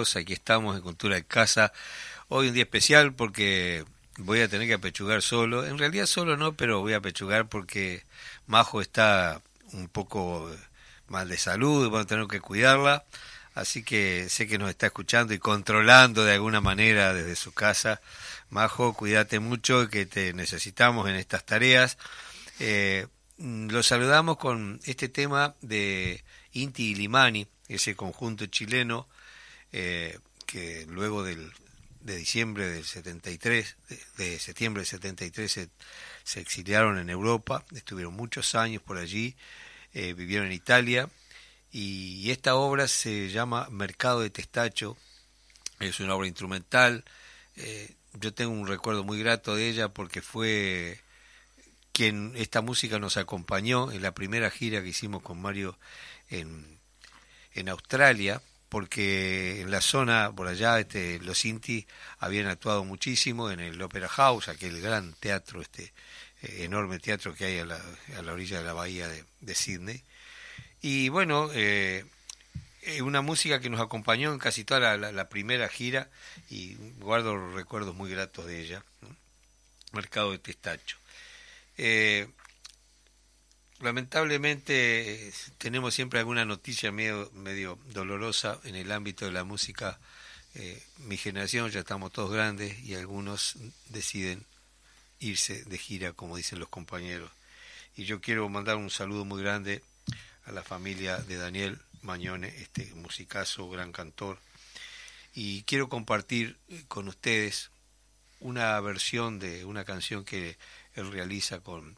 Aquí estamos en Cultura de Casa. Hoy un día especial porque voy a tener que apechugar solo. En realidad solo no, pero voy a apechugar porque Majo está un poco mal de salud, vamos a tener que cuidarla. Así que sé que nos está escuchando y controlando de alguna manera desde su casa. Majo, cuídate mucho, que te necesitamos en estas tareas. Eh, lo saludamos con este tema de Inti Limani, ese conjunto chileno eh, que luego del de diciembre del 73, de, septiembre del 73 se, se, exiliaron en Europa, estuvieron muchos años por allí, eh, vivieron en Italia y, esta obra se llama Mercado de Testacho, es una obra instrumental, eh, yo tengo un recuerdo muy grato de ella porque fue quien esta música nos acompañó en la primera gira que hicimos con Mario en, en Australia, porque en la zona por allá este, los Inti habían actuado muchísimo en el Opera House, aquel gran teatro, este eh, enorme teatro que hay a la, a la, orilla de la bahía de, de Sydney. Y bueno, eh, eh, una música que nos acompañó en casi toda la, primera gira y guardo recuerdos muy gratos de ella. Mercado de Testacho. Eh, lamentablemente eh, tenemos siempre alguna noticia medio, medio dolorosa en el ámbito de la música. Eh, mi generación ya estamos todos grandes y algunos deciden irse de gira, como dicen los compañeros. Y yo quiero mandar un saludo muy grande a la familia de Daniel Mañone, este musicazo, gran cantor. Y quiero compartir con ustedes una versión de una canción que él realiza con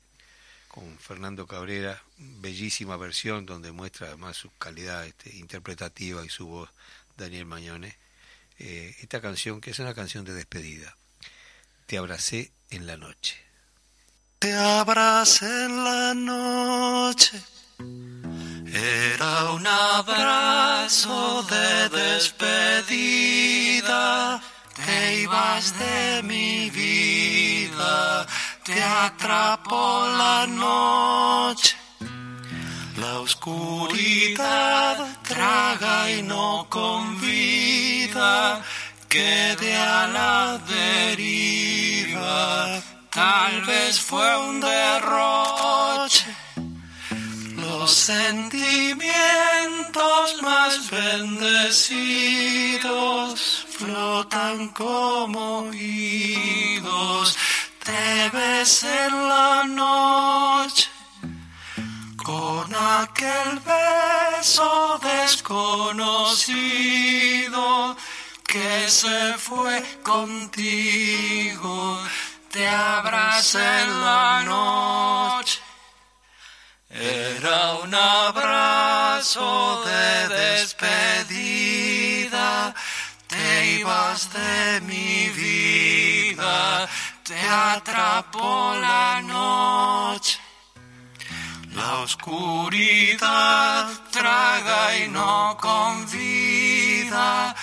con Fernando Cabrera, bellísima versión donde muestra además su calidad este, interpretativa y su voz Daniel Mañone. Eh, esta canción que es una canción de despedida. Te abracé en la noche. Te abracé en la noche. Era un abrazo de despedida. Te ibas de mi vida te atrapó la noche. La oscuridad traga y no convida, quede a la deriva. Tal vez fue un derroche. Los sentimientos más bendecidos flotan como oídos te ves la noche con aquel beso desconocido que se fue contigo, te abracé en la noche. Era un abrazo de despedida, te ibas de mi vida te atrapó la noche. La oscuridad traga y no convida,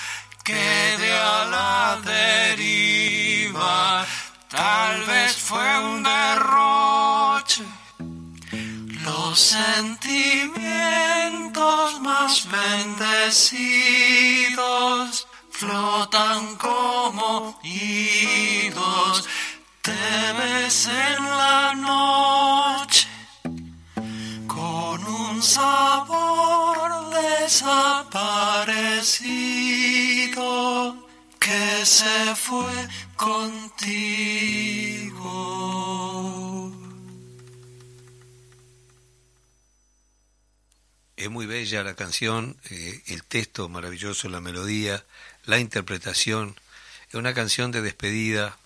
quede a la deriva. Tal vez fue un derroche. Los sentimientos más bendecidos flotan como te ves en la noche con un sabor desaparecido que se fue contigo. Es muy bella la canción, eh, el texto maravilloso, la melodía, la interpretación. Es una canción de despedida,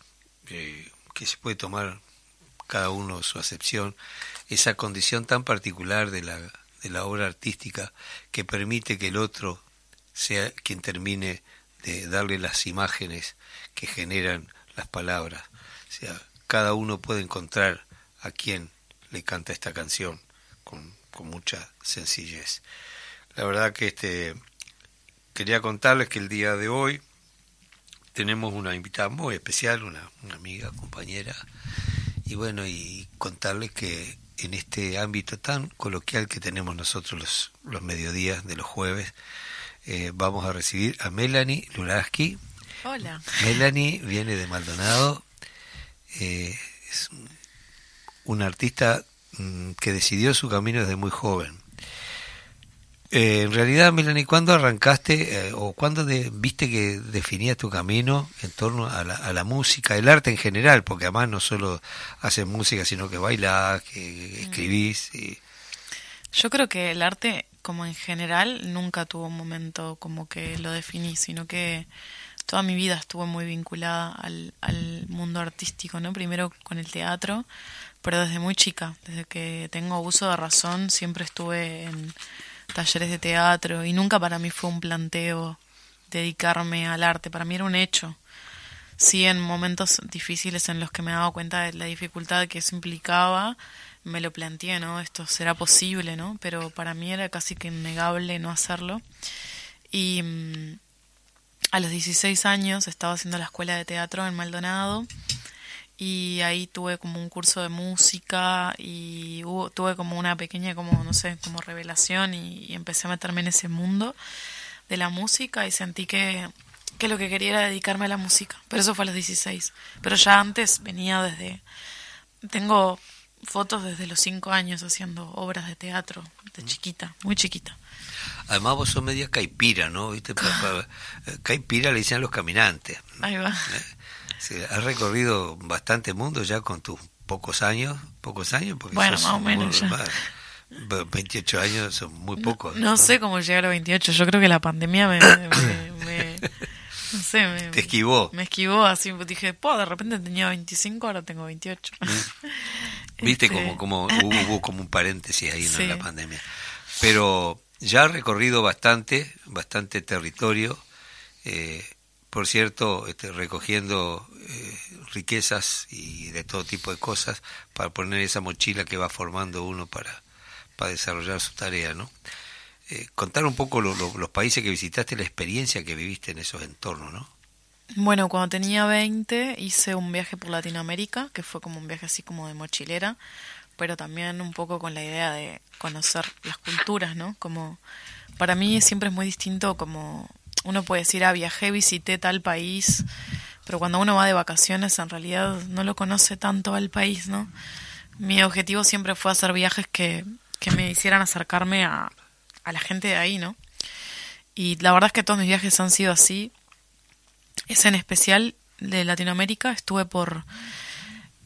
eh, que se puede tomar cada uno su acepción, esa condición tan particular de la, de la obra artística que permite que el otro sea quien termine de darle las imágenes que generan las palabras. O sea, cada uno puede encontrar a quien le canta esta canción con, con mucha sencillez. La verdad que este quería contarles que el día de hoy tenemos una invitada muy especial, una, amiga, compañera, y bueno, y contarles que en este ámbito tan coloquial que tenemos nosotros los, los mediodías de los jueves, eh, vamos a recibir a Melanie Luraski. Hola. Melanie viene de Maldonado, eh, es una artista mm, que decidió su camino desde muy joven. Eh, en realidad, Melanie, ¿cuándo arrancaste eh, o cuándo viste que definías tu camino en torno a la, música, el arte en general? Porque además no solo haces música, sino que bailás, que mm. escribís. Y... Yo creo que el arte, como en general, nunca tuvo un momento como que lo definí, sino que toda mi vida estuve muy vinculada al, al mundo artístico, ¿no? Primero con el teatro, pero desde muy chica, desde que tengo uso de razón, siempre estuve en talleres de teatro y nunca para mí fue un planteo dedicarme al arte, para mí era un hecho. Sí, en momentos difíciles en los que me he dado cuenta de la dificultad que eso implicaba, me lo planteé, ¿no? Esto será posible, ¿no? Pero para mí era casi que innegable no hacerlo. Y mm, a los 16 años estaba haciendo la escuela de teatro en Maldonado y ahí tuve como un curso de música y hubo, tuve como una pequeña como no sé como revelación y, y, empecé a meterme en ese mundo de la música y sentí que, que lo que quería era dedicarme a la música pero eso fue a los 16 pero ya antes venía desde tengo fotos desde los 5 años haciendo obras de teatro de chiquita muy chiquita Además vos sos media caipira, ¿no? ¿Viste? caipira le dicen los caminantes. Ahí va. Sí, has recorrido bastante mundo ya con tus pocos años, pocos años, porque bueno, más o menos ya. 28 años son muy pocos. No, no, sé cómo llegar a 28, yo creo que la pandemia me... me, me no sé, me, Te esquivó. Me esquivó así, dije, po, de repente tenía 25, ahora tengo 28. Viste Este, como, como hubo, hubo, como un paréntesis ahí ¿no? Sí. en la pandemia. Pero ya has recorrido bastante, bastante territorio. Eh, por cierto, este, recogiendo eh, riquezas y de todo tipo de cosas para poner esa mochila que va formando uno para, para desarrollar su tarea, ¿no? Eh, contar un poco lo, lo, los países que visitaste, la experiencia que viviste en esos entornos, ¿no? Bueno, cuando tenía 20 hice un viaje por Latinoamérica, que fue como un viaje así como de mochilera, pero también un poco con la idea de conocer las culturas, ¿no? Como para mí siempre es muy distinto como uno puede decir, ah, viajé, visité tal país, pero cuando uno va de vacaciones en realidad no lo conoce tanto al país, ¿no? Mi objetivo siempre fue hacer viajes que, que me hicieran acercarme a, a la gente de ahí, ¿no? Y la verdad es que todos mis viajes han sido así. Es en especial de Latinoamérica, estuve por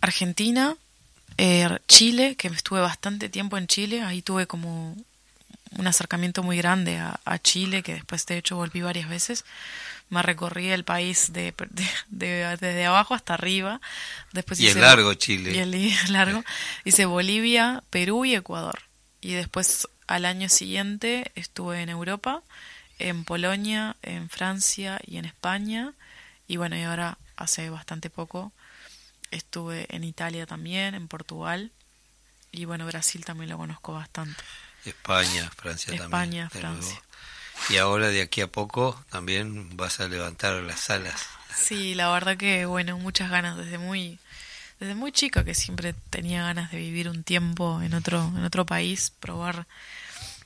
Argentina, eh, Chile, que estuve bastante tiempo en Chile, ahí tuve como un acercamiento muy grande a, a, Chile, que después de hecho volví varias veces. Me recorrí el país de, de, de desde abajo hasta arriba. Después y hice, es largo Chile. Y el largo. Hice Bolivia, Perú y Ecuador. Y después al año siguiente estuve en Europa, en Polonia, en Francia y en España. Y bueno, y ahora hace bastante poco estuve en Italia también, en Portugal. Y bueno, Brasil también lo conozco bastante. España, Francia España, también. Francia. Y ahora de aquí a poco también vas a levantar las salas. Sí, la verdad que bueno, muchas ganas desde muy desde muy chica que siempre tenía ganas de vivir un tiempo en otro en otro país, probar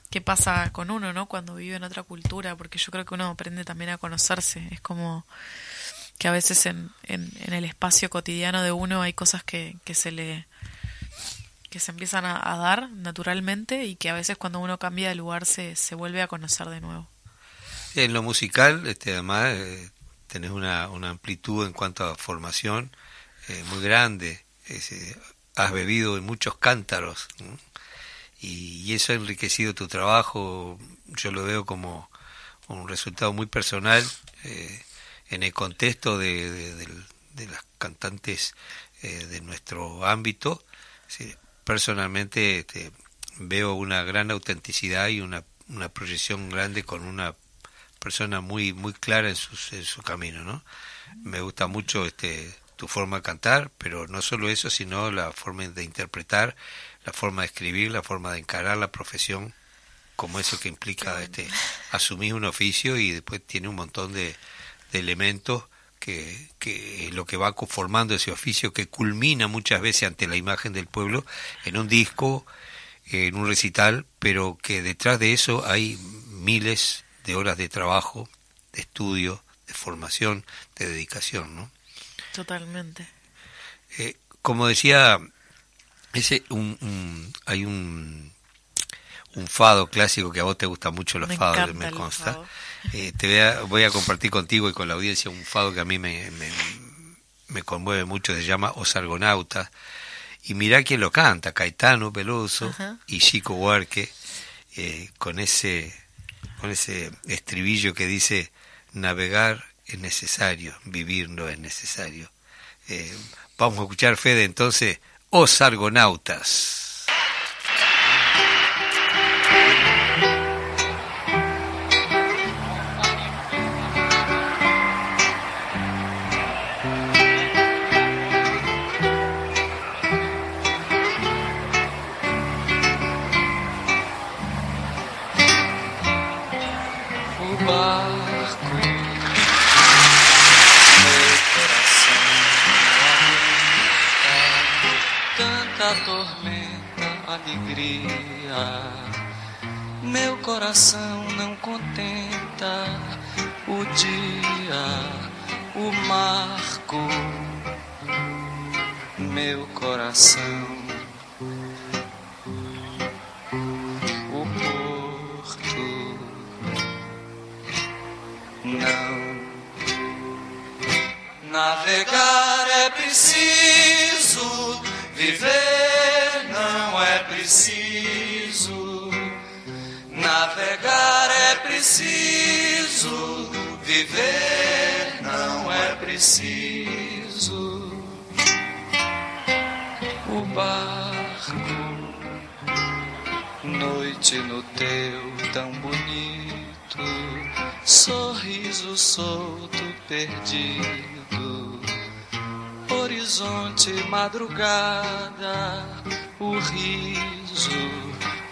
qué pasa con uno, ¿no? Cuando vive en otra cultura, porque yo creo que uno aprende también a conocerse, es como que a veces en, en, en el espacio cotidiano de uno hay cosas que, que se le que se empiezan a, a, dar naturalmente y que a veces cuando uno cambia de lugar se, se vuelve a conocer de nuevo. En lo musical, este, además, eh, tenés una, una, amplitud en cuanto a formación eh, muy grande. Es, eh, has bebido en muchos cántaros y, eso ha enriquecido tu trabajo. Yo lo veo como un resultado muy personal eh, en el contexto de, de, las cantantes de nuestro ámbito. Personalmente este, veo una gran autenticidad y una, una, proyección grande con una persona muy muy clara en, sus, en su camino, ¿no? Me gusta mucho este tu forma de cantar, pero no solo eso, sino la forma de interpretar, la forma de escribir, la forma de encarar la profesión como eso que implica este asumir un oficio y después tiene un montón de, de elementos que, que lo que va conformando ese oficio que culmina muchas veces ante la imagen del pueblo en un disco, en un recital, pero que detrás de eso hay miles de horas de trabajo, de estudio, de formación, de dedicación, ¿no? Totalmente. Eh, como decía, ese un, un, hay un un fado clásico que a vos te gusta mucho los me fados, me consta. Eh, te voy a, voy a, compartir contigo y con la audiencia un fado que a mí me, me, me conmueve mucho, se llama Os Argonautas. Y mirá quién lo canta, Caetano Peloso -huh. y Chico Huarque, eh, con ese con ese estribillo que dice navegar es necesario, vivir no es necesario. Eh, vamos a escuchar, Fede, entonces, Os Argonautas. alegria. Meu coração não contenta o dia, o marco. Meu coração, o porto. Não navegar é preciso viver preciso, navegar é preciso, viver não é preciso. O barco, noite no teu tão bonito, sorriso solto perdido horizonte, madrugada, o riso,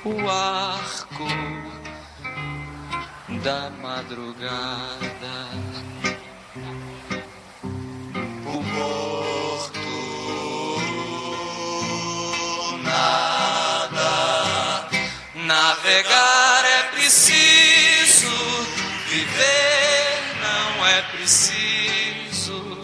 o arco da madrugada. O porto, nada, navegar é preciso, viver não é preciso.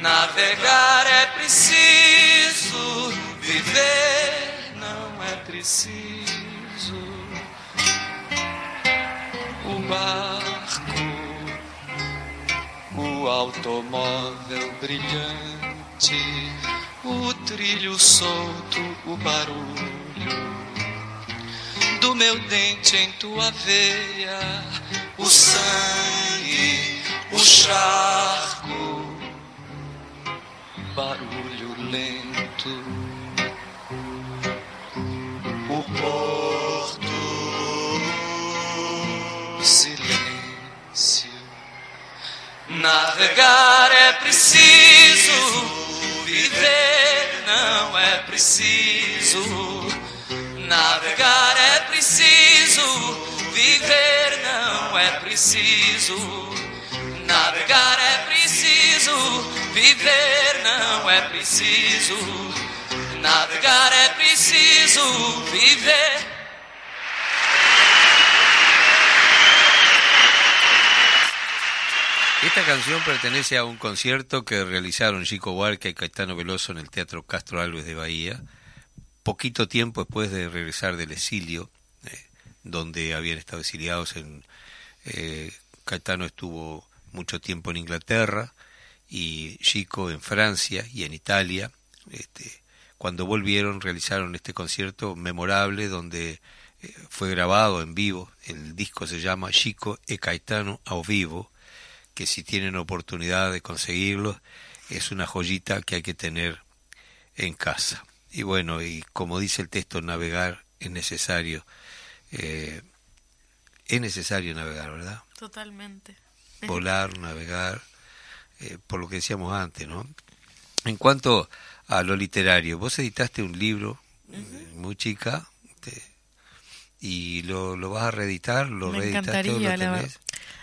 Navegar é preciso, viver não é preciso. O barco, o automóvel brilhante, o trilho solto, o barulho do meu dente em tua veia, o sangue, o charco barulho lento. O porto, silêncio. Navegar é preciso, viver não é preciso. Navegar é preciso, viver não é preciso. Navegar é preciso, viver não é preciso. Navegar é preciso. Esta canción pertenece a un concierto que realizaron Chico Huarca y Caetano Veloso en el Teatro Castro Alves de Bahía, poquito tiempo después de regresar del exilio, eh, donde habían estado exiliados. En, eh, Caetano estuvo mucho tiempo en Inglaterra y Chico en Francia y en Italia. Este, cuando volvieron realizaron este concierto memorable donde eh, fue grabado en vivo. El disco se llama Chico e Caetano a vivo que si tienen oportunidad de conseguirlo, es una joyita que hay que tener en casa. Y bueno, y como dice el texto, navegar es necesario. Eh, es necesario navegar, ¿verdad? Totalmente. Volar, navegar, eh, por lo que decíamos antes, ¿no? En cuanto a lo literario, vos editaste un libro eh, muy chica te- y lo, lo vas a reeditar, lo Me reeditaste, encantaría, lo la,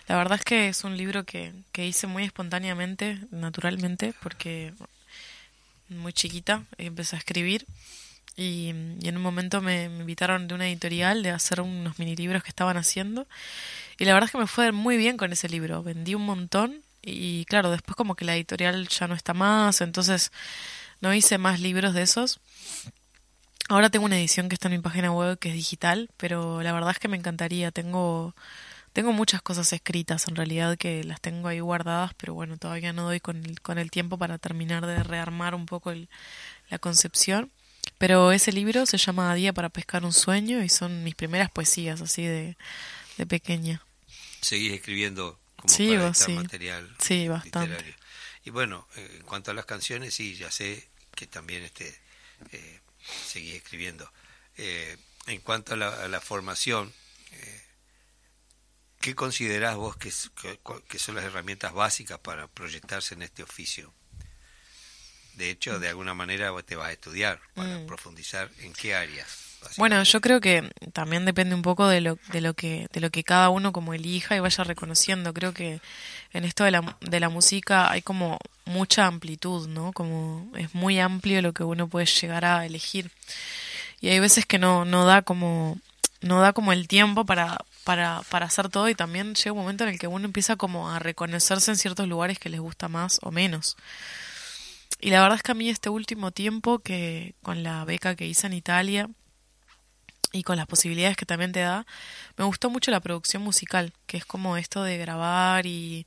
la verdad es que es un libro que, que hice muy espontáneamente, naturalmente, porque muy chiquita empecé a escribir y, y en un momento me, me invitaron de una editorial de hacer unos mini libros que estaban haciendo y la verdad es que me fue muy bien con ese libro, vendí un montón y claro, después como que la editorial ya no está más, entonces no hice más libros de esos. Ahora tengo una edición que está en mi página web que es digital, pero la verdad es que me encantaría. Tengo, tengo muchas cosas escritas en realidad que las tengo ahí guardadas, pero bueno, todavía no doy con el, con el tiempo para terminar de rearmar un poco el- la concepción. Pero ese libro se llama A Día para Pescar un Sueño y son mis primeras poesías así de, de pequeña. Seguís escribiendo como Sí, para vos sí. material Sí, bastante. literario. Y bueno, eh, en cuanto a las canciones, sí, ya sé que también este, eh, seguí escribiendo. Eh, en cuanto a la, a la formación, eh, ¿qué considerás vos que, que- que son las herramientas básicas para proyectarse en este oficio? De hecho, de alguna manera vos te vas a estudiar para Mm. profundizar en qué áreas. Bueno, yo creo que también depende un poco de lo, de lo que de lo que cada uno como elija y vaya reconociendo. Creo que en esto de la, de la música hay como mucha amplitud, ¿no? Como es muy amplio lo que uno puede llegar a elegir. Y hay veces que no, no da como no da como el tiempo para, para, para hacer todo y también llega un momento en el que uno empieza como a reconocerse en ciertos lugares que les gusta más o menos. Y la verdad es que a mí este último tiempo que con la beca que hice en Italia y con las posibilidades que también te da, me gustó mucho la producción musical, que es como esto de grabar y,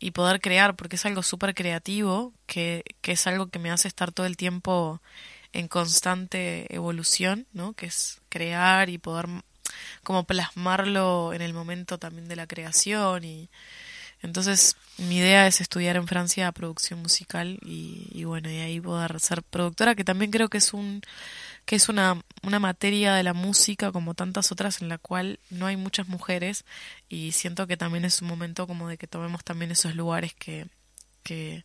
y poder crear, porque es algo súper creativo, que, que es algo que me hace estar todo el tiempo en constante evolución, ¿no? Que es crear y poder como plasmarlo en el momento también de la creación y entonces mi idea es estudiar en Francia producción musical y, y bueno, y ahí poder ser productora, que también creo que es un que es una, una materia de la música como tantas otras en la cual no hay muchas mujeres y siento que también es un momento como de que tomemos también esos lugares que, que,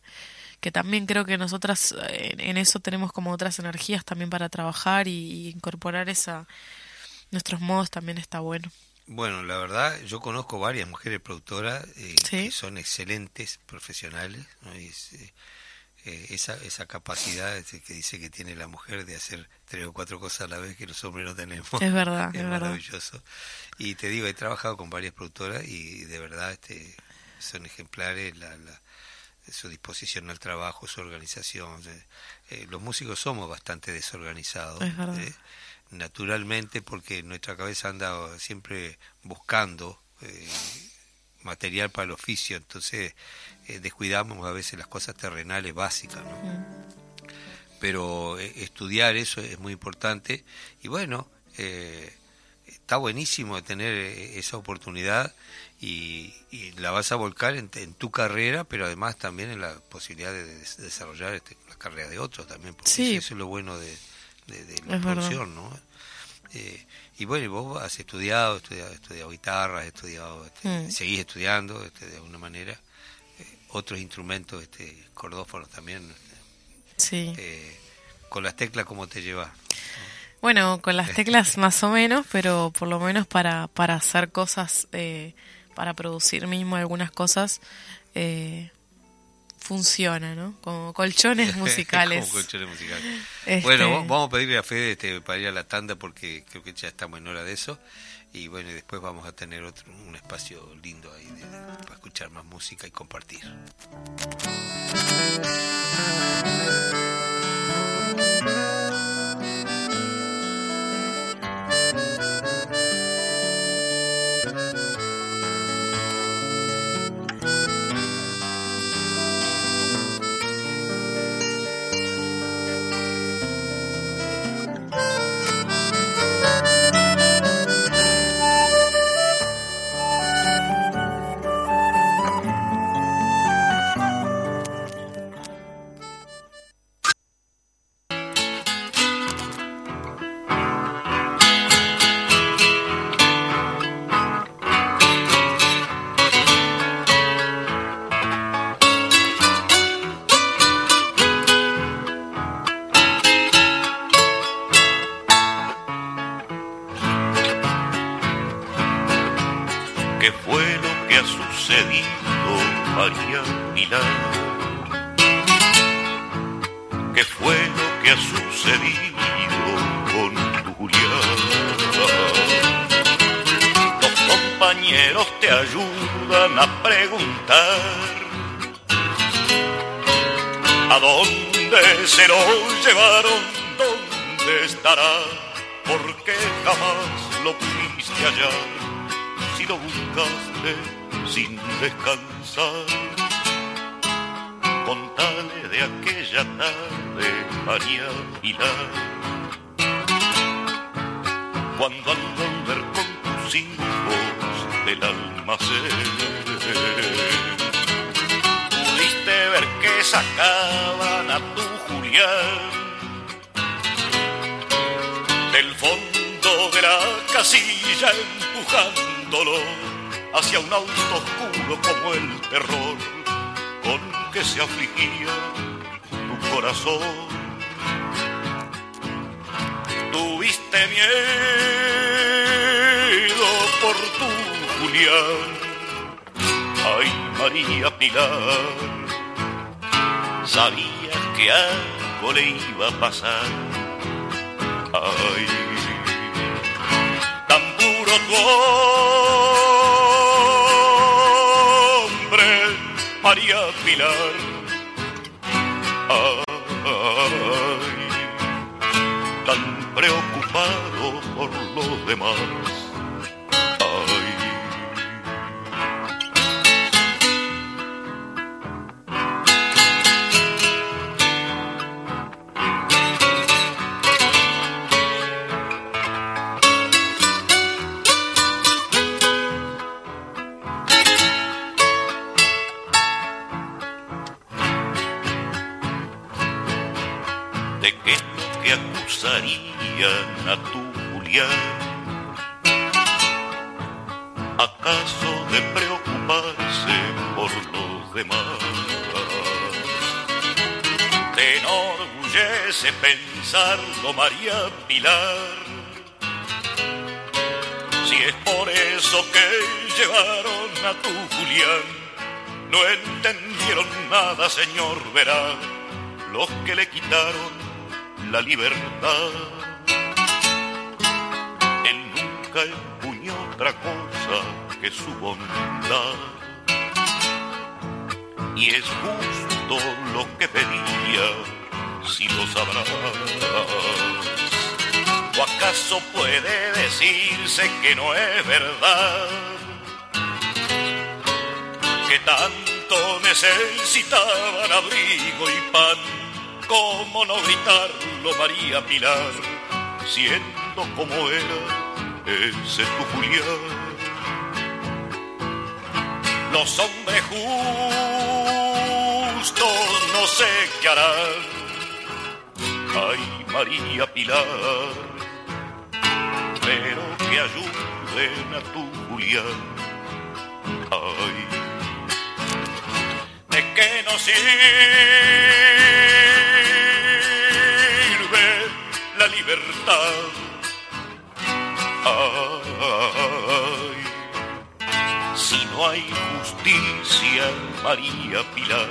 que también creo que nosotras eh, en, en eso tenemos como otras energías también para trabajar y, y incorporar esa nuestros modos también está bueno. Bueno, la verdad, yo conozco varias mujeres productoras eh, Sí. que son excelentes profesionales. ¿no? Y es, eh, eh, esa, esa capacidad este, que dice que tiene la mujer de hacer tres o cuatro cosas a la vez que los hombres no tenemos. Es verdad, es es verdad. maravilloso. Y te digo, he trabajado con varias productoras y de verdad este, son ejemplares la, la- su disposición al trabajo, su organización. eh, los músicos somos bastante desorganizados. Es verdad. ¿eh? naturalmente porque nuestra cabeza anda siempre buscando eh, material para el oficio, entonces eh, descuidamos a veces las cosas terrenales básicas, ¿no? Mm. Pero eh, estudiar eso es muy importante y bueno, eh, está buenísimo tener eh, esa oportunidad y, y la vas a volcar en, en tu carrera, pero además también en la posibilidad de, des- desarrollar este, la carrera de otros también, porque Sí. eso es lo bueno de, de, de la Es verdad. ¿no? Eh, y bueno, y vos has estudiado, estudiado, estudiado guitarra, has estudiado, este, Mm. seguís estudiando este, de alguna manera, eh, otros instrumentos, este, cordófonos también, este, Sí. eh, con las teclas, ¿cómo te llevas? Bueno, con las teclas más o menos, pero por lo menos para, para hacer cosas, eh, para producir mismo algunas cosas, eh, funciona, ¿no? Como colchones musicales. Como colchones musicales. Este- Bueno, va- vamos a pedirle a Fede este, para ir a la tanda porque creo que ya estamos en hora de eso. Y bueno, y después vamos a tener otro, un espacio lindo ahí de- para escuchar más música y compartir. ¿Qué fue lo que ha sucedido con tu Julián? Los compañeros te ayudan a preguntar ¿A dónde se lo llevaron? ¿Dónde estará? Porque jamás lo pudiste hallar si lo buscaste sin descansar. Contale de aquella tarde, María Pilar, cuando al volver con tus hijos del almacén. Pudiste ver que sacaban a tu Julián. Del fondo de la casilla empujándolo hacia un auto oscuro como el terror con que se afligía tu corazón. Tuviste miedo por tu Julián, ay María Pilar, sabías que algo le iba a pasar, ay, tan puro tu María Pilar, ay, tan preocupado por los demás. Demás? Te enorgullece pensarlo, María Pilar. Si es por eso que llevaron a tu Julián, no entendieron nada, señor, verá, los que le quitaron la libertad. Él nunca empuñó otra cosa que su bondad. Y es justo lo que pedía, si lo sabrás. ¿O acaso puede decirse que no es verdad? Que tanto necesitaban abrigo y pan ¿Cómo no gritarlo, María Pilar? Siendo como era ese tu Julián. Los hombres justos no sé qué harán. Ay, María Pilar, pero que ayuden a tu Julián. Ay, de que no sirve la libertad. Ay, no hay justicia, María Pilar.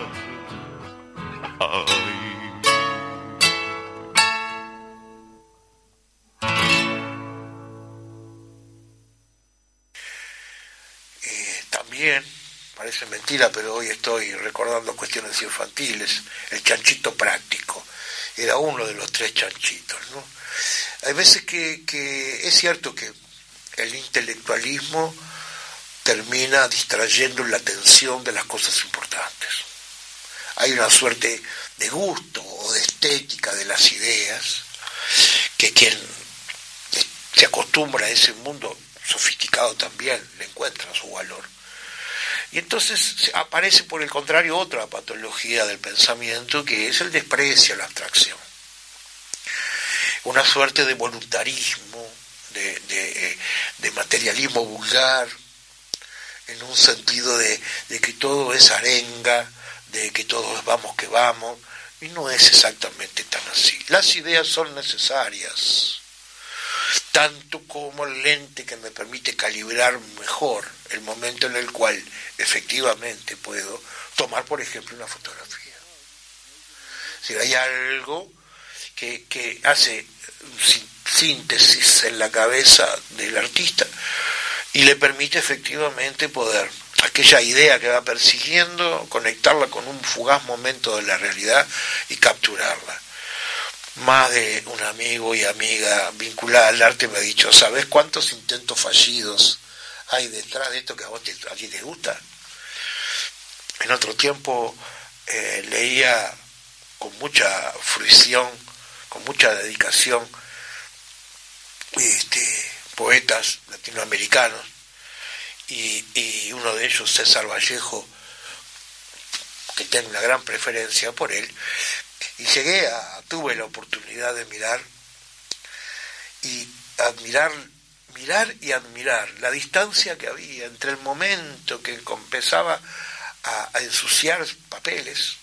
Ay. Eh, también, parece mentira, pero hoy estoy recordando cuestiones infantiles, el chanchito práctico, era uno de los tres chanchitos. ¿no? Hay veces que, que es cierto que el intelectualismo termina distrayendo la atención de las cosas importantes. Hay una suerte de gusto o de estética de las ideas que quien se acostumbra a ese mundo sofisticado también le encuentra su valor. Y entonces aparece por el contrario otra patología del pensamiento que es el desprecio, la abstracción. Una suerte de voluntarismo, de, de, de materialismo vulgar, en un sentido de, que todo es arenga, de que todos vamos que vamos, y no es exactamente tan así. Las ideas son necesarias, tanto como el lente que me permite calibrar mejor el momento en el cual efectivamente puedo tomar, por ejemplo, una fotografía. Si hay algo que, que hace síntesis en la cabeza del artista, y le permite efectivamente poder aquella idea que va persiguiendo, conectarla con un fugaz momento de la realidad y capturarla. Más de un amigo y amiga vinculada al arte me ha dicho, ¿sabes cuántos intentos fallidos hay detrás de esto que a vos a ti te gusta? En otro tiempo eh, leía con mucha fruición, con mucha dedicación, este, poetas latinoamericanos y, uno de ellos, César Vallejo, que tengo una gran preferencia por él, y llegué a, tuve la oportunidad de mirar y admirar, mirar y admirar la distancia que había entre el momento que empezaba a, a ensuciar papeles,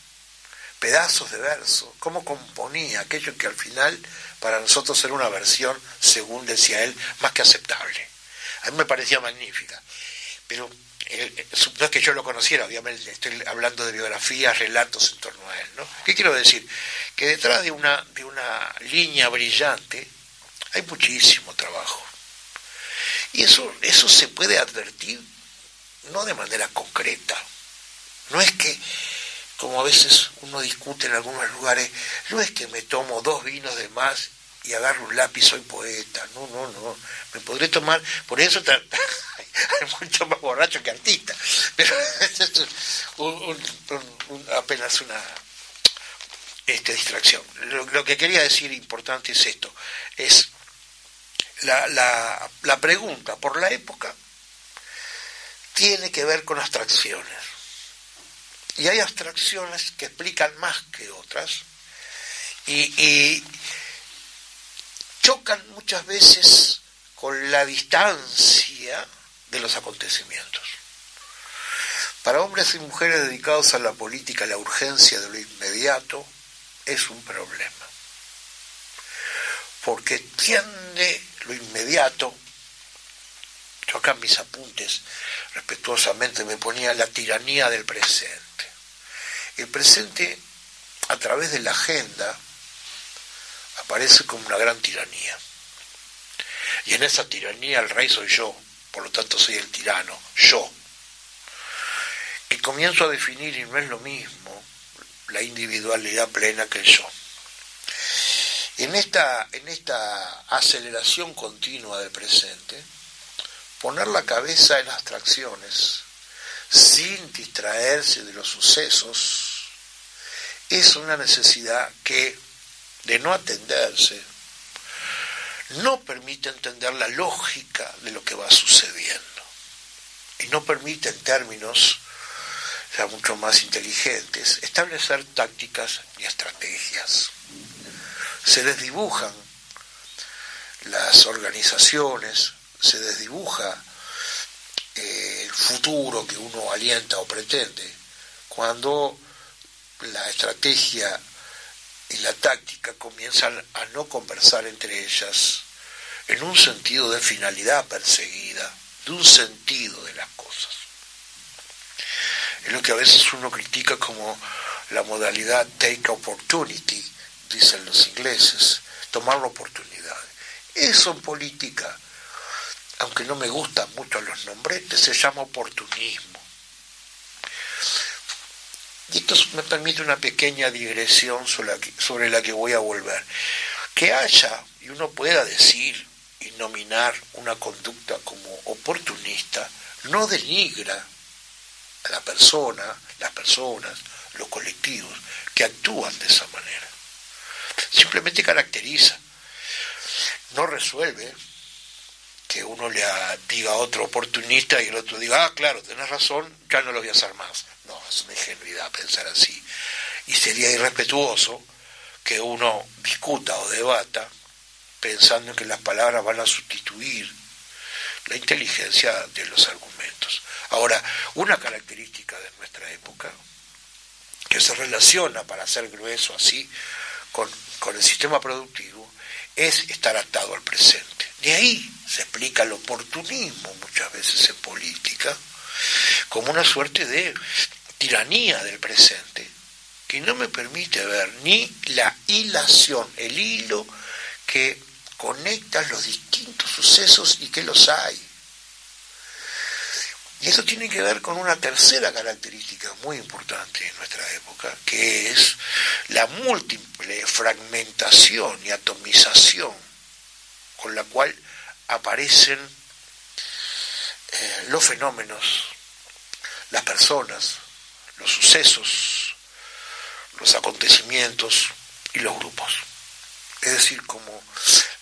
pedazos de verso, cómo componía aquello que al final para nosotros era una versión, según decía él, más que aceptable. A mí me parecía magnífica, pero eh, no es que yo lo conociera, obviamente estoy hablando de biografías, relatos en torno a él. ¿no? ¿Qué quiero decir? Que detrás de una, de una línea brillante hay muchísimo trabajo. Y eso, eso se puede advertir no de manera concreta. No es que, como a veces uno discute en algunos lugares, no es que me tomo dos vinos de más y agarro un lápiz, soy poeta. No, no, no. Me podré tomar, por eso hay mucho más borracho que artista. Pero es apenas una este, distracción. Lo, que quería decir importante es esto. Es la, la, la pregunta por la época tiene que ver con abstracciones. Y hay abstracciones que explican más que otras. Y, chocan muchas veces con la distancia de los acontecimientos. Para hombres y mujeres dedicados a la política, la urgencia de lo inmediato es un problema. Porque tiende lo inmediato, yo acá en mis apuntes respetuosamente me ponía la tiranía del presente. El presente, a través de la agenda, aparece como una gran tiranía. Y en esa tiranía el rey soy yo, por lo tanto soy el tirano, yo. Y comienzo a definir, y no es lo mismo, la individualidad plena que el yo. En esta, en esta aceleración continua del presente, poner la cabeza en abstracciones, sin distraerse de los sucesos, es una necesidad que de no atenderse, no permite entender la lógica de lo que va sucediendo. Y no permite en términos ya mucho más inteligentes establecer tácticas y estrategias. Se desdibujan las organizaciones, se desdibuja eh, el futuro que uno alienta o pretende, cuando la estrategia y la táctica comienzan a no conversar entre ellas en un sentido de finalidad perseguida, de un sentido de las cosas. Es lo que a veces uno critica como la modalidad take opportunity, dicen los ingleses, tomar la oportunidad. Eso en política, aunque no me gustan mucho los nombretes, se llama oportunismo. Y esto me permite una pequeña digresión sobre la, que, voy a volver. Que haya y uno pueda decir y nominar una conducta como oportunista no denigra a la persona, las personas, los colectivos que actúan de esa manera. Simplemente caracteriza, no resuelve que uno le diga a otro oportunista y el otro diga, ah, claro, tenés razón, ya no lo voy a hacer más. No, es una ingenuidad pensar así. Y sería irrespetuoso que uno discuta o debata pensando en que las palabras van a sustituir la inteligencia de los argumentos. Ahora, una característica de nuestra época, que se relaciona, para ser grueso así, con, con el sistema productivo, es estar atado al presente. De ahí se explica el oportunismo muchas veces en política, como una suerte de tiranía del presente, que no me permite ver ni la hilación, el hilo que conecta los distintos sucesos y que los hay. Y eso tiene que ver con una tercera característica muy importante en nuestra época, que es la múltiple fragmentación y atomización con la cual aparecen eh, los fenómenos, las personas, los sucesos, los acontecimientos y los grupos. Es decir, como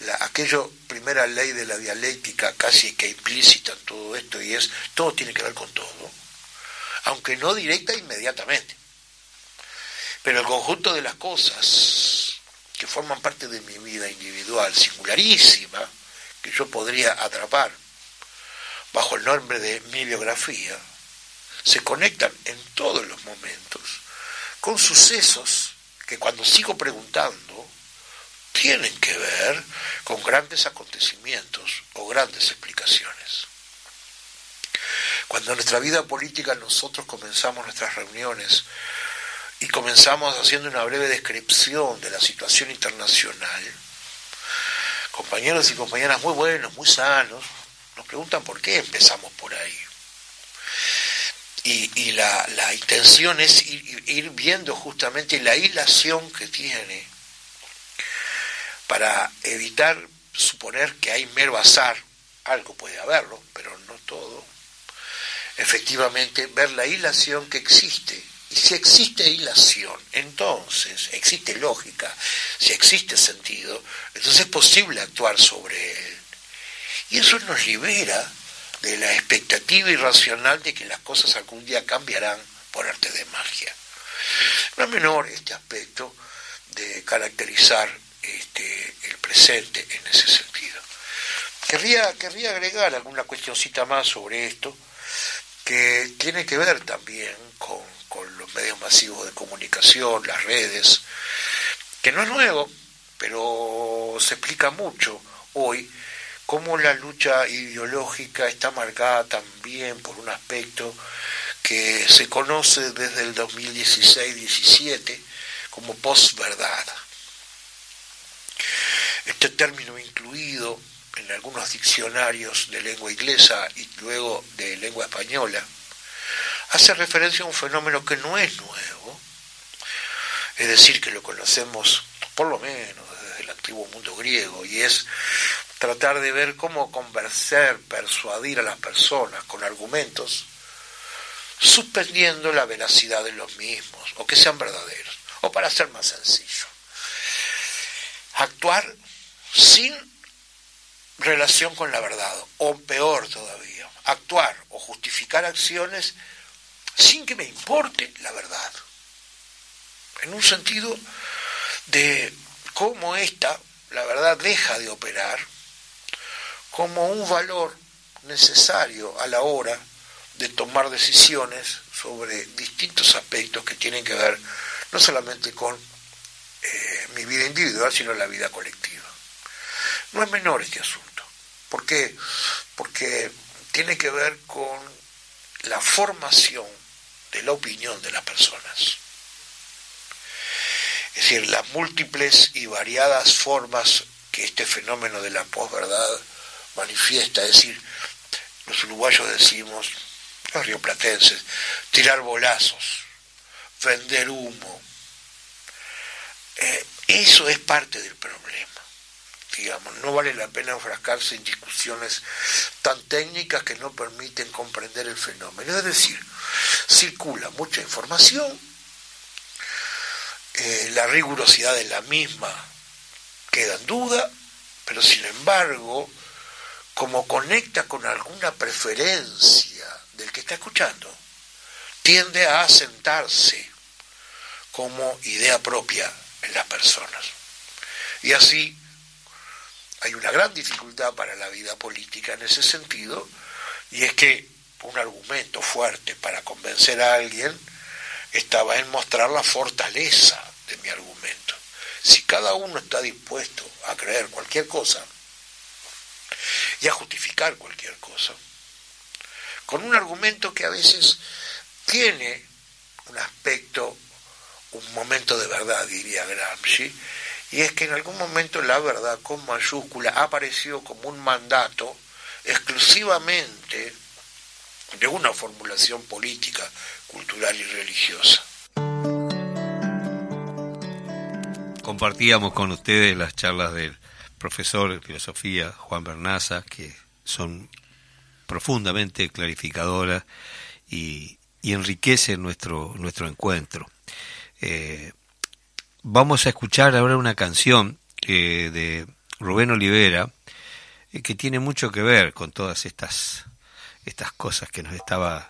la, aquello, primera ley de la dialéctica casi que implícita en todo esto y es, todo tiene que ver con todo, aunque no directa inmediatamente. Pero el conjunto de las cosas que forman parte de mi vida individual, singularísima, que yo podría atrapar bajo el nombre de mi biografía, se conectan en todos los momentos con sucesos que cuando sigo preguntando tienen que ver con grandes acontecimientos o grandes explicaciones. Cuando en nuestra vida política nosotros comenzamos nuestras reuniones y comenzamos haciendo una breve descripción de la situación internacional, compañeros y compañeras muy buenos, muy sanos, nos preguntan por qué empezamos por ahí. Y, la, intención es ir, viendo justamente la hilación que tiene para evitar suponer que hay mero azar, algo puede haberlo, pero no todo. Efectivamente, ver la hilación que existe. Y si existe hilación, entonces existe lógica, si existe sentido, entonces es posible actuar sobre él. Y eso nos libera de la expectativa irracional de que las cosas algún día cambiarán por arte de magia. No es menor este aspecto de caracterizar este, el presente en ese sentido. Querría, querría agregar alguna cuestioncita más sobre esto, que tiene que ver también con, los medios masivos de comunicación, las redes, que no es nuevo, pero se explica mucho hoy cómo la lucha ideológica está marcada también por un aspecto que se conoce desde el 2016-17 como posverdad. Este término incluido en algunos diccionarios de lengua inglesa y luego de lengua española, hace referencia a un fenómeno que no es nuevo, es decir, que lo conocemos por lo menos desde el antiguo mundo griego, y es tratar de ver cómo convencer, persuadir a las personas con argumentos, suspendiendo la veracidad de los mismos, o que sean verdaderos, o para ser más sencillo, actuar sin relación con la verdad, o peor todavía, actuar o justificar acciones sin que me importe la verdad, en un sentido de cómo esta, la verdad, deja de operar como un valor necesario a la hora de tomar decisiones sobre distintos aspectos que tienen que ver no solamente con eh, mi vida individual, sino la vida colectiva. No es menor este asunto. ¿Por qué? Porque tiene que ver con la formación de la opinión de las personas. Es decir, las múltiples y variadas formas que este fenómeno de la posverdad manifiesta, es decir, los uruguayos decimos, los rioplatenses, tirar bolazos, vender humo, eh, eso es parte del problema. Digamos, no vale la pena enfrascarse en discusiones tan técnicas que no permiten comprender el fenómeno. Es decir, circula mucha información, eh, la rigurosidad de la misma queda en duda, pero sin embargo, como conecta con alguna preferencia del que está escuchando, tiende a asentarse como idea propia en las personas. Y así hay una gran dificultad para la vida política en ese sentido, y es que un argumento fuerte para convencer a alguien estaba en mostrar la fortaleza de mi argumento. Si cada uno está dispuesto a creer cualquier cosa y a justificar cualquier cosa, con un argumento que a veces tiene un aspecto un momento de verdad, diría Gramsci, y es que en algún momento la verdad con mayúscula apareció como un mandato exclusivamente de una formulación política, cultural y religiosa. Compartíamos con ustedes las charlas del profesor de filosofía Juan Bernaza, que son profundamente clarificadoras y, enriquecen nuestro, nuestro encuentro. Eh, vamos a escuchar ahora una canción eh, de Rubén Olivera, eh, que tiene mucho que ver con todas estas, estas cosas que nos estaba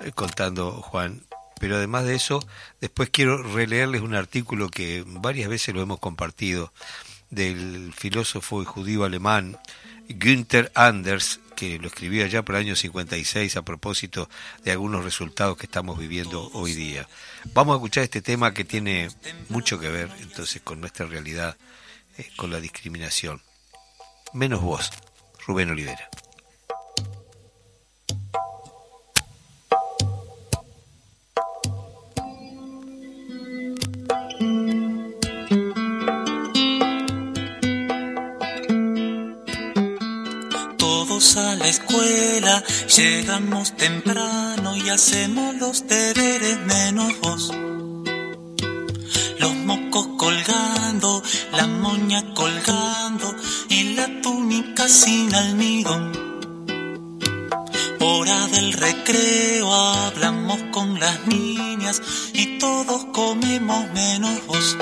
eh, contando Juan. Pero además de eso, después quiero releerles un artículo que varias veces lo hemos compartido del filósofo y judío alemán Günther Anders, que lo escribía ya por el año 56 a propósito de algunos resultados que estamos viviendo hoy día. Vamos a escuchar este tema que tiene mucho que ver entonces con nuestra realidad, eh, con la discriminación. Menos vos, Rubén Olivera. A la escuela, llegamos temprano y hacemos los deberes menos vos. Los mocos colgando, la moña colgando y la túnica sin almidón. Hora del recreo, hablamos con las niñas y todos comemos menos vos.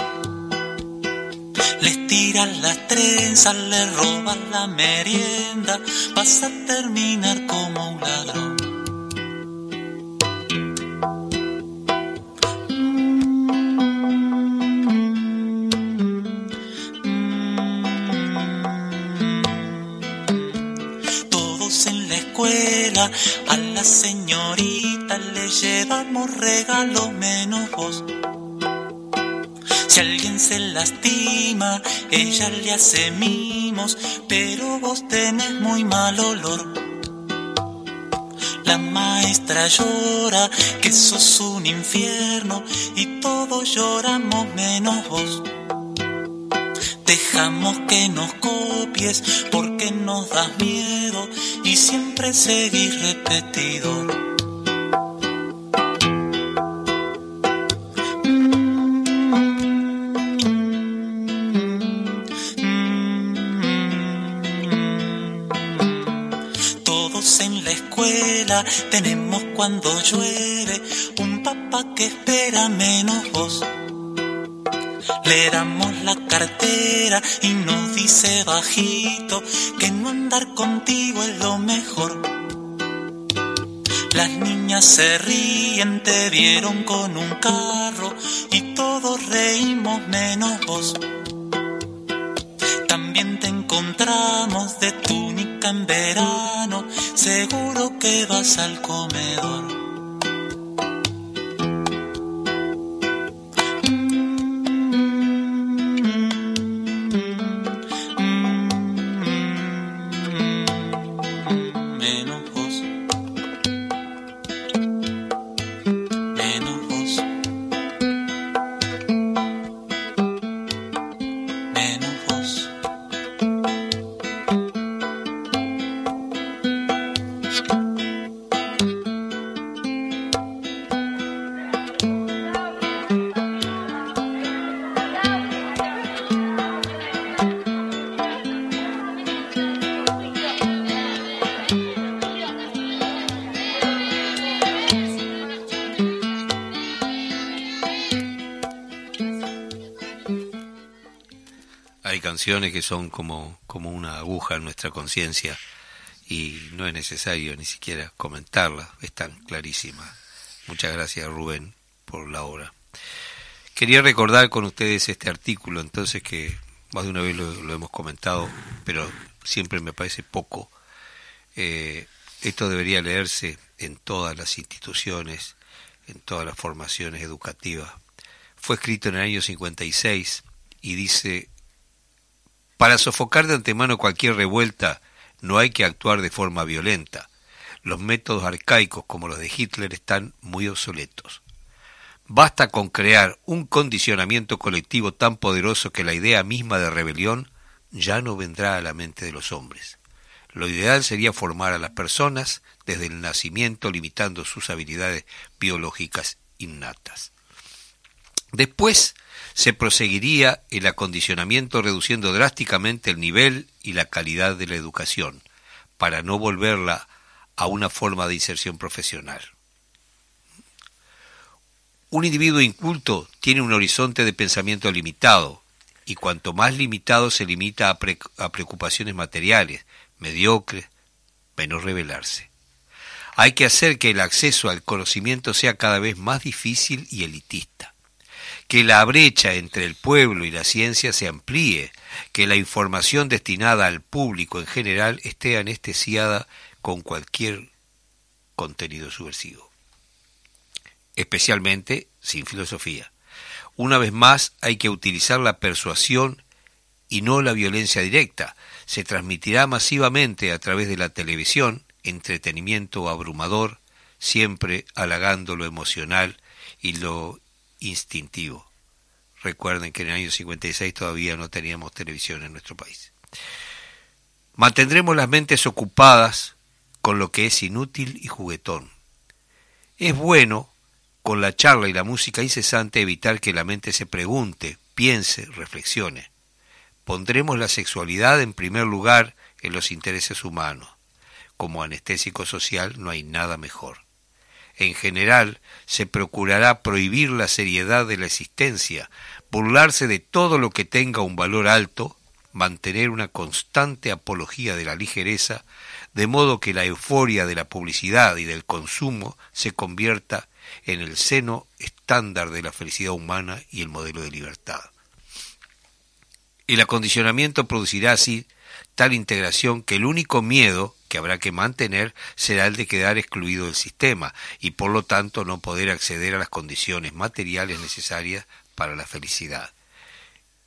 Les tiran las trenzas, le roban la merienda, vas a terminar como un ladrón. Todos en la escuela, a la señorita le llevamos regalos menos vos. Si alguien se lastima, ella le hace mimos, pero vos tenés muy mal olor. La maestra llora que sos un infierno y todos lloramos menos vos. Dejamos que nos copies porque nos das miedo y siempre seguís tenemos cuando llueve un papá que espera menos vos. Le damos la cartera y nos dice bajito que no andar contigo es lo mejor. Las niñas se ríen, te vieron con un carro y todos reímos menos vos. También te encontramos de túnica en verano, seguro que vas al comedor. Que son como, como una aguja en nuestra conciencia y no es necesario ni siquiera comentarla, están clarísimas. Muchas gracias Rubén por la obra. Quería recordar con ustedes este artículo, entonces que más de una vez lo, hemos comentado, pero siempre me parece poco. Eh, esto debería leerse en todas las instituciones, en todas las formaciones educativas. Fue escrito en el año 56 y dice para sofocar de antemano cualquier revuelta no hay que actuar de forma violenta. Los métodos arcaicos como los de Hitler están muy obsoletos. Basta con crear un condicionamiento colectivo tan poderoso que la idea misma de rebelión ya no vendrá a la mente de los hombres. Lo ideal sería formar a las personas desde el nacimiento limitando sus habilidades biológicas innatas. Después se proseguiría el acondicionamiento reduciendo drásticamente el nivel y la calidad de la educación, para no volverla a una forma de inserción profesional. Un individuo inculto tiene un horizonte de pensamiento limitado y cuanto más limitado se limita a, preocupaciones materiales, mediocres, menos revelarse. Hay que hacer que el acceso al conocimiento sea cada vez más difícil y elitista, que la brecha entre el pueblo y la ciencia se amplíe, que la información destinada al público en general esté anestesiada con cualquier contenido subversivo, especialmente sin filosofía. Una vez más hay que utilizar la persuasión y no la violencia directa. Se transmitirá masivamente a través de la televisión entretenimiento abrumador, siempre halagando lo emocional y lo instintivo. Recuerden que en el año 56 todavía no teníamos televisión en nuestro país. Mantendremos las mentes ocupadas con lo que es inútil y juguetón. Es bueno, con la charla y la música incesante, evitar que la mente se pregunte, piense, reflexione. Pondremos la sexualidad en primer lugar en los intereses humanos como anestésico social no hay nada mejor. En general, se procurará prohibir la seriedad de la existencia, burlarse de todo lo que tenga un valor alto, mantener una constante apología de la ligereza, de modo que la euforia de la publicidad y del consumo se convierta en el seno estándar de la felicidad humana y el modelo de libertad. El acondicionamiento producirá así tal integración que el único miedo que habrá que mantener será el de quedar excluido del sistema y por lo tanto no poder acceder a las condiciones materiales necesarias para la felicidad.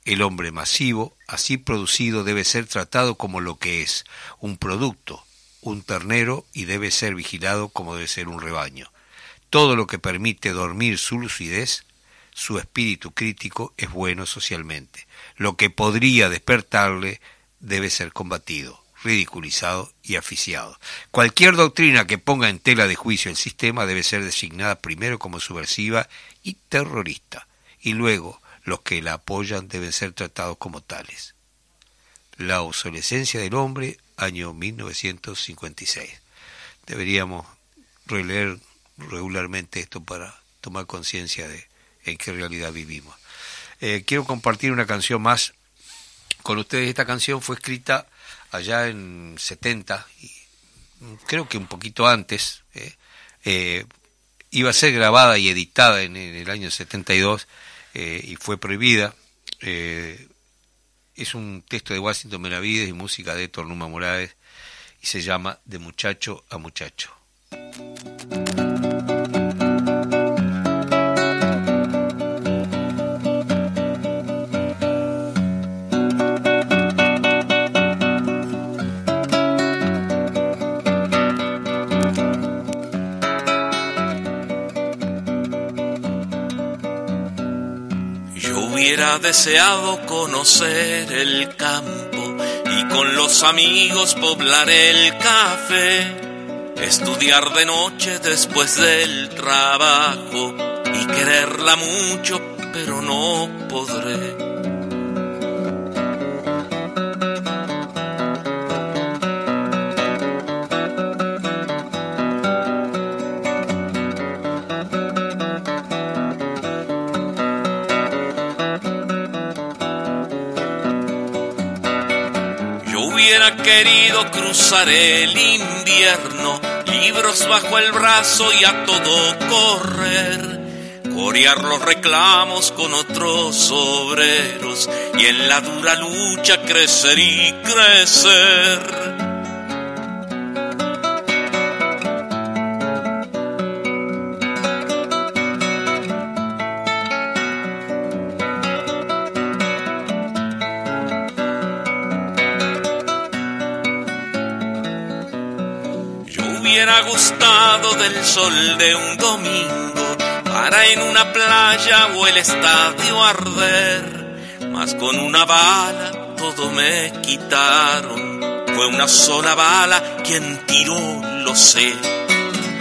El hombre masivo, así producido, debe ser tratado como lo que es, un producto, un ternero, y debe ser vigilado como debe ser un rebaño. Todo lo que permite dormir su lucidez, su espíritu crítico, es bueno socialmente. Lo que podría despertarle debe ser combatido ridiculizado y aficiado. Cualquier doctrina que ponga en tela de juicio el sistema debe ser designada primero como subversiva y terrorista, y luego los que la apoyan deben ser tratados como tales. La obsolescencia del hombre, año 1956. Deberíamos releer regularmente esto para tomar conciencia de en qué realidad vivimos. Eh, quiero compartir una canción más con ustedes. Esta canción fue escrita allá en 70, y creo que un poquito antes, eh, eh, iba a ser grabada y editada en, el año 72 eh, y fue prohibida. es un texto de Washington Benavides y música de Héctor Numa Morales y se llama De muchacho a muchacho. Hubiera deseado conocer el campo y con los amigos poblar el café, estudiar de noche después del trabajo y quererla mucho, pero no podré. Querido cruzar el invierno, libros bajo el brazo y a todo correr, corear los reclamos con otros obreros y en la dura lucha crecer y crecer. Gustado del sol de un domingo para en una playa o el estadio arder, mas con una bala todo me quitaron. Fue una sola bala quien tiró, lo sé.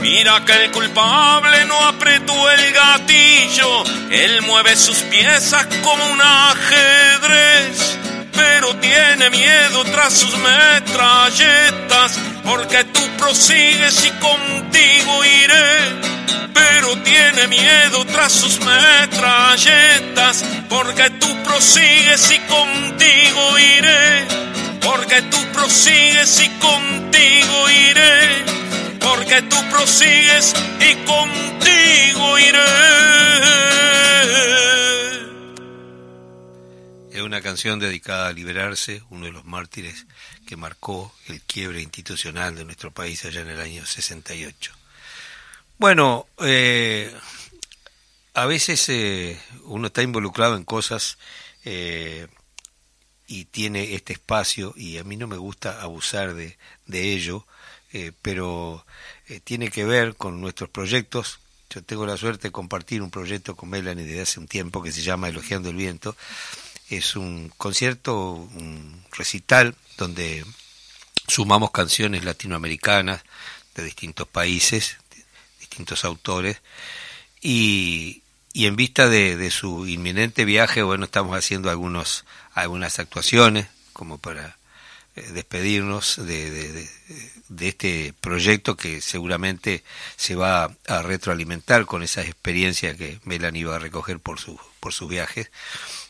Mira que el culpable no apretó el gatillo, él mueve sus piezas como un ajedrez, pero tiene miedo tras sus metralletas porque tú prosigues y contigo iré. Pero tiene miedo tras sus metralletas, porque tú prosigues y contigo iré, porque tú prosigues y contigo iré, porque tú prosigues y contigo iré. Es una canción dedicada a liberarse, uno de los mártires marcó el quiebre institucional de nuestro país allá en el año 68. Bueno, eh, a veces eh, uno está involucrado en cosas eh, y tiene este espacio y a mí no me gusta abusar de, de ello, eh, pero tiene que ver con nuestros proyectos. Yo tengo la suerte de compartir un proyecto con Melanie desde hace un tiempo que se llama Elogiando el Viento. Es un concierto, un recital donde sumamos canciones latinoamericanas de distintos países, distintos autores, y, y en vista de, de, su inminente viaje, bueno, estamos haciendo algunos, algunas actuaciones como para eh, despedirnos de, de, de, este proyecto que seguramente se va a retroalimentar con esas experiencias que Melanie va a recoger por, su, por sus viajes.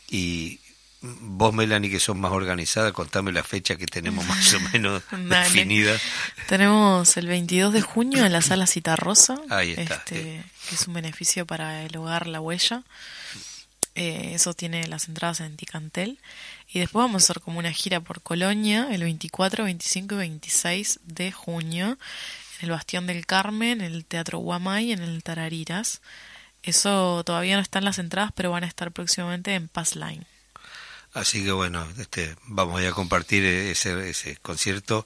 Y vos, Melanie, que sos más organizada, contame la fecha que tenemos más o menos definida. Tenemos el 22 de junio en la sala Citarrosa. Ahí está. Este, eh. que es un beneficio para el hogar La Huella. Eh, eso tiene las entradas en Ticantel. Y después vamos a hacer como una gira por Colonia el 24, 25 y 26 de junio en el Bastión del Carmen, en el Teatro Guamay, en el Tarariras. Eso todavía no están las entradas, pero van a estar próximamente en Pass Line. Así que bueno, este, vamos a compartir ese, ese concierto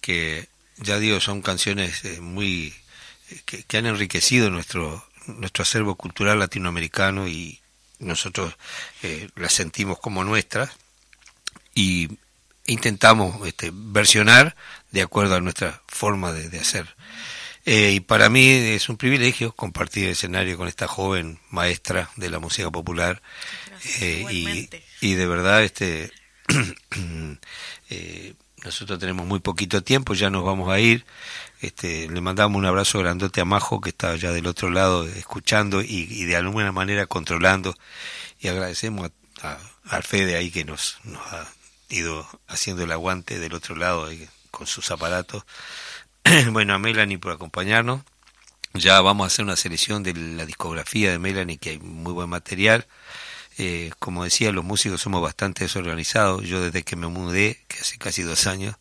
que ya digo son canciones eh, muy que, que, han enriquecido nuestro nuestro acervo cultural latinoamericano y nosotros eh, las sentimos como nuestras y intentamos este, versionar de acuerdo a nuestra forma de, de hacer. Eh, y para mí es un privilegio compartir el escenario con esta joven maestra de la música popular eh, y, y, de verdad este eh, nosotros tenemos muy poquito tiempo, ya nos vamos a ir. Este, le mandamos un abrazo grandote a Majo, que está allá del otro lado escuchando y, de alguna manera controlando. Y agradecemos a, al Fede ahí que nos, nos ha ido haciendo el aguante del otro lado con sus aparatos. bueno, a Melanie por acompañarnos. Ya vamos a hacer una selección de la discografía de Melanie, que hay muy buen material. Eh, como decía, los músicos somos bastante desorganizados. Yo desde que me mudé, que hace casi dos años,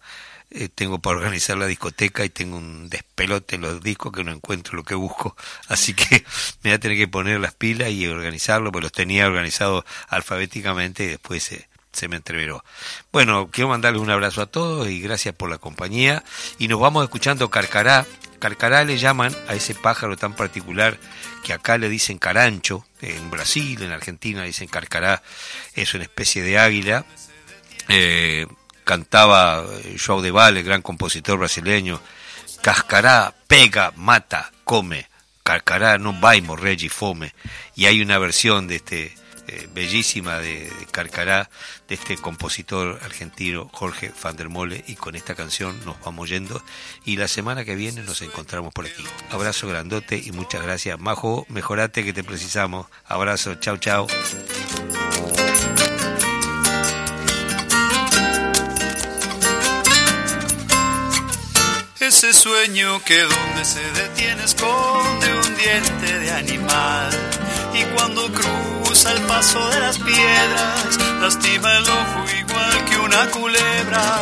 eh, tengo para organizar la discoteca y tengo un despelote en los discos que no encuentro lo que busco. Así que me voy a tener que poner las pilas y organizarlo, porque los tenía organizados alfabéticamente y después eh, se me entreveró. Bueno, quiero mandarles un abrazo a todos y gracias por la compañía. Y nos vamos escuchando Carcará. Carcará le llaman a ese pájaro tan particular que acá le dicen carancho, en Brasil, en Argentina le dicen carcará, es una especie de águila. Eh, cantaba João de Valle, gran compositor brasileño, cascará, pega, mata, come, carcará, no vai morrer fome. Y hay una versión de este eh, bellísima de, Carcará, de este compositor argentino Jorge van der Mole, y con esta canción nos vamos yendo. Y la semana que viene nos encontramos por aquí. Abrazo grandote y muchas gracias. Majo, mejorate que te precisamos. Abrazo, chao, chao. Ese sueño que donde se detiene esconde un diente de animal y cuando cruza el paso de las piedras lastima el ojo igual que una culebra.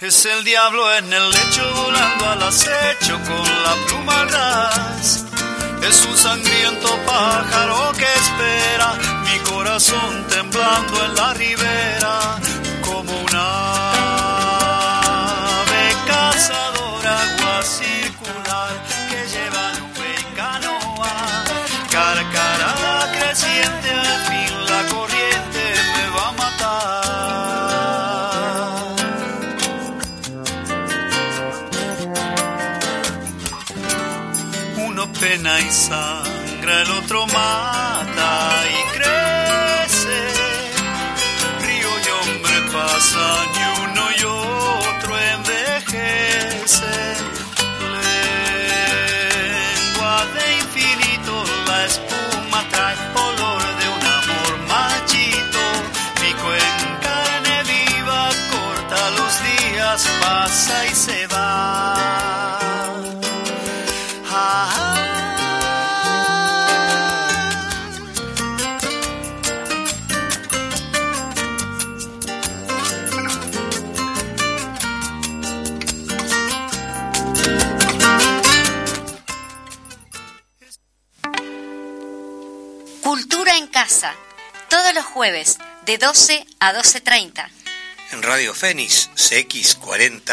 Es el diablo en el lecho volando al acecho con la pluma ras. Es un sangriento pájaro que espera mi corazón temblando en la ribera como una ave cazadora sangra, el otro mata Casa, todos los jueves de 12 a 12.30. En Radio Fénix CX40